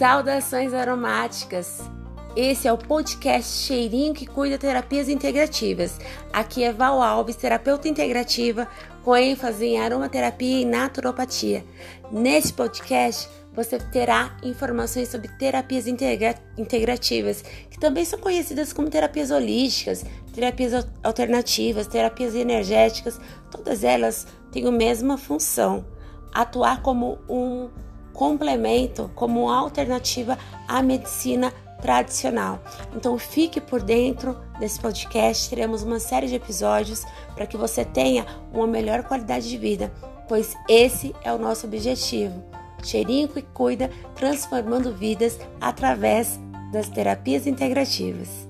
Saudações aromáticas! Esse é o podcast Cheirinho que cuida terapias integrativas. Aqui é Val Alves, terapeuta integrativa, com ênfase em aromaterapia e naturopatia. Neste podcast, você terá informações sobre terapias integra integrativas, que também são conhecidas como terapias holísticas, terapias alternativas, terapias energéticas. Todas elas têm a mesma função: atuar como um complemento, como alternativa à medicina tradicional. Então fique por dentro desse podcast, teremos uma série de episódios para que você tenha uma melhor qualidade de vida, pois esse é o nosso objetivo. Cheirinho que cuida, transformando vidas através das terapias integrativas.